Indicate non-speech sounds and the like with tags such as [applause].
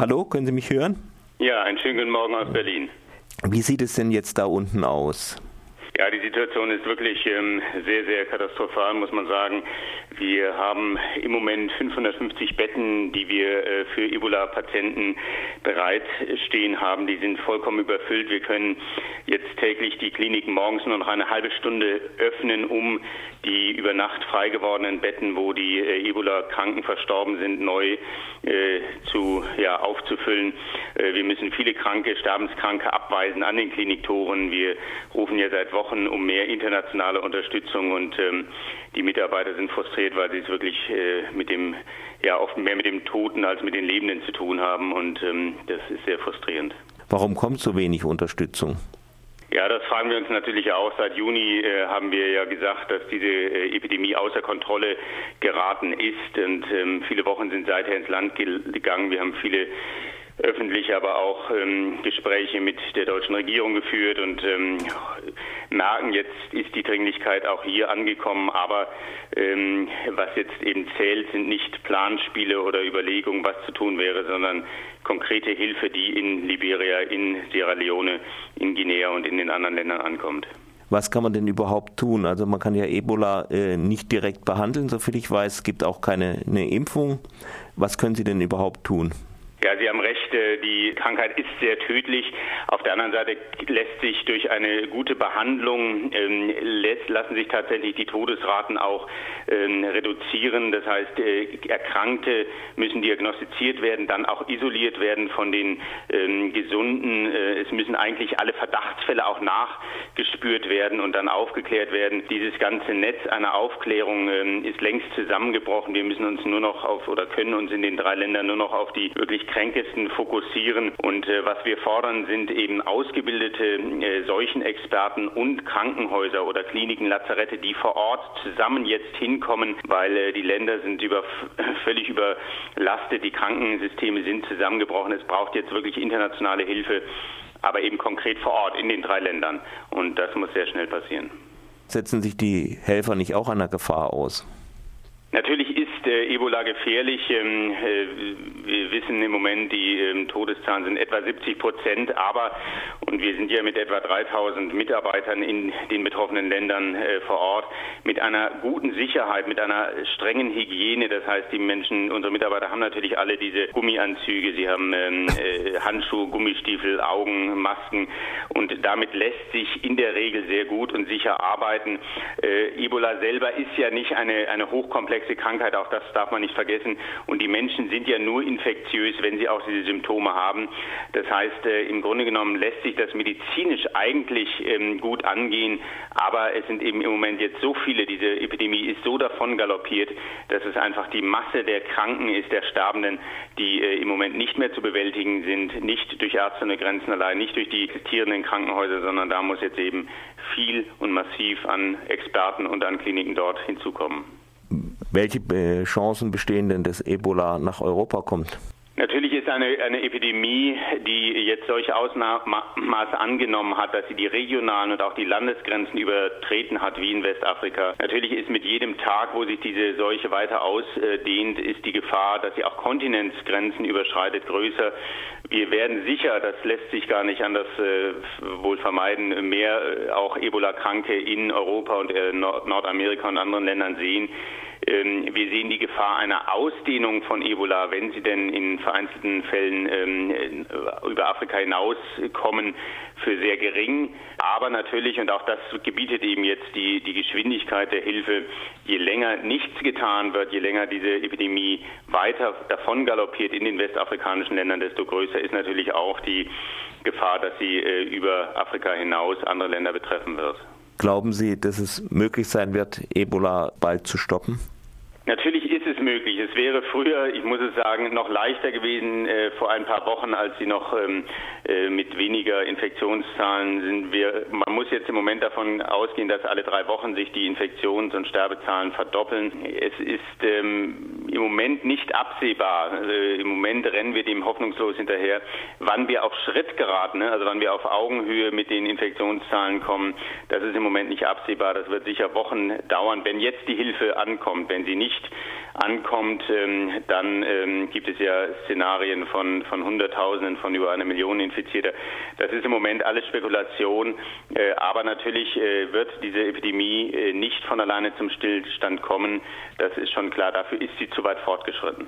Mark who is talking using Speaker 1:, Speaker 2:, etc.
Speaker 1: Hallo, können Sie mich hören?
Speaker 2: Ja, einen schönen guten Morgen aus Berlin.
Speaker 1: Wie sieht es denn jetzt da unten aus?
Speaker 2: Ja, die Situation ist wirklich ähm, sehr, sehr katastrophal, muss man sagen. Wir haben im Moment 550 Betten, die wir äh, für Ebola-Patienten bereitstehen haben. Die sind vollkommen überfüllt. Wir können jetzt täglich die Kliniken morgens nur noch eine halbe Stunde öffnen, um die über Nacht frei gewordenen Betten, wo die äh, Ebola-Kranken verstorben sind, neu äh, zu, ja, aufzufüllen. Äh, wir müssen viele Kranke, Sterbenskranke abweisen an den Kliniktoren. Wir rufen ja seit Wochen Wochen um mehr internationale Unterstützung und ähm, die Mitarbeiter sind frustriert, weil sie es wirklich äh, mit dem, ja, oft mehr mit dem Toten als mit den Lebenden zu tun haben und ähm, das ist sehr frustrierend.
Speaker 1: Warum kommt so wenig Unterstützung?
Speaker 2: Ja, das fragen wir uns natürlich auch. Seit Juni äh, haben wir ja gesagt, dass diese äh, Epidemie außer Kontrolle geraten ist. Und ähm, viele Wochen sind seither ins Land gegangen. Wir haben viele öffentlich aber auch ähm, Gespräche mit der deutschen Regierung geführt und ähm, merken, jetzt ist die Dringlichkeit auch hier angekommen. Aber ähm, was jetzt eben zählt, sind nicht Planspiele oder Überlegungen, was zu tun wäre, sondern konkrete Hilfe, die in Liberia, in Sierra Leone, in Guinea und in den anderen Ländern ankommt.
Speaker 1: Was kann man denn überhaupt tun? Also man kann ja Ebola äh, nicht direkt behandeln, soviel ich weiß. Es gibt auch keine eine Impfung. Was können Sie denn überhaupt tun?
Speaker 2: Ja, Sie haben recht, äh, die Krankheit ist sehr tödlich. Auf der anderen Seite lässt sich durch eine gute Behandlung, ähm, lassen sich tatsächlich die Todesraten auch ähm, reduzieren. Das heißt, äh, Erkrankte müssen diagnostiziert werden, dann auch isoliert werden von den ähm, Gesunden. Äh, es müssen eigentlich alle Verdachtsfälle auch nachgespürt werden und dann aufgeklärt werden. Dieses ganze Netz einer Aufklärung ähm, ist längst zusammengebrochen. Wir müssen uns nur noch auf oder können uns in den drei Ländern nur noch auf die wirklich Kränkesten fokussieren. Und äh, was wir fordern, sind eben ausgebildete äh, Seuchenexperten und Krankenhäuser oder Kliniken, Lazarette, die vor Ort zusammen jetzt hinkommen, weil äh, die Länder sind über, [laughs] völlig überlastet, die Krankensysteme sind zusammengebrochen. Es braucht jetzt wirklich internationale Hilfe, aber eben konkret vor Ort in den drei Ländern. Und das muss sehr schnell passieren.
Speaker 1: Setzen sich die Helfer nicht auch einer Gefahr aus?
Speaker 2: Natürlich ist äh, Ebola gefährlich. Ähm, äh, wir wissen im Moment, die ähm, Todeszahlen sind etwa 70 Prozent, aber, und wir sind ja mit etwa 3000 Mitarbeitern in den betroffenen Ländern äh, vor Ort, mit einer guten Sicherheit, mit einer strengen Hygiene. Das heißt, die Menschen, unsere Mitarbeiter haben natürlich alle diese Gummianzüge, sie haben ähm, äh, Handschuhe, Gummistiefel, Augen, Masken und damit lässt sich in der Regel sehr gut und sicher arbeiten. Äh, Ebola selber ist ja nicht eine, eine hochkomplexe komplexe Krankheit, auch das darf man nicht vergessen. Und die Menschen sind ja nur infektiös, wenn sie auch diese Symptome haben. Das heißt, äh, im Grunde genommen lässt sich das medizinisch eigentlich ähm, gut angehen, aber es sind eben im Moment jetzt so viele, diese Epidemie ist so davon galoppiert, dass es einfach die Masse der Kranken ist, der Sterbenden, die äh, im Moment nicht mehr zu bewältigen sind, nicht durch Ärzte ohne Grenzen allein, nicht durch die existierenden Krankenhäuser, sondern da muss jetzt eben viel und massiv an Experten und an Kliniken dort hinzukommen.
Speaker 1: Welche äh, Chancen bestehen denn, dass Ebola nach Europa kommt?
Speaker 2: Natürlich ist eine, eine Epidemie, die jetzt solche Ausmaße angenommen hat, dass sie die regionalen und auch die Landesgrenzen übertreten hat, wie in Westafrika. Natürlich ist mit jedem Tag, wo sich diese Seuche weiter ausdehnt, ist die Gefahr, dass sie auch Kontinentsgrenzen überschreitet, größer. Wir werden sicher, das lässt sich gar nicht anders äh, wohl vermeiden, mehr äh, auch Ebola-Kranke in Europa und äh, Nord Nordamerika und anderen Ländern sehen. Ähm, wir sehen die Gefahr einer Ausdehnung von Ebola, wenn sie denn in vereinzelten Fällen ähm, über Afrika hinauskommen, für sehr gering. Aber natürlich, und auch das gebietet eben jetzt die, die Geschwindigkeit der Hilfe, je länger nichts getan wird, je länger diese Epidemie weiter davon galoppiert in den westafrikanischen Ländern, desto größer ist natürlich auch die Gefahr, dass sie äh, über Afrika hinaus andere Länder betreffen wird.
Speaker 1: Glauben Sie, dass es möglich sein wird, Ebola bald zu stoppen?
Speaker 2: Natürlich ist es möglich. Es wäre früher, ich muss es sagen, noch leichter gewesen äh, vor ein paar Wochen, als sie noch ähm, äh, mit weniger Infektionszahlen sind. Wir, man muss jetzt im Moment davon ausgehen, dass alle drei Wochen sich die Infektions- und Sterbezahlen verdoppeln. Es ist ähm, im Moment nicht absehbar. Also Im Moment rennen wir dem hoffnungslos hinterher, wann wir auf Schritt geraten, ne? also wann wir auf Augenhöhe mit den Infektionszahlen kommen. Das ist im Moment nicht absehbar. Das wird sicher Wochen dauern, wenn jetzt die Hilfe ankommt. Wenn sie nicht ankommt, ähm, dann ähm, gibt es ja Szenarien von, von Hunderttausenden, von über einer Million Infizierter. Das ist im Moment alles Spekulation, äh, aber natürlich äh, wird diese Epidemie äh, nicht von alleine zum Stillstand kommen. Das ist schon klar. Dafür ist sie zu weit fortgeschritten.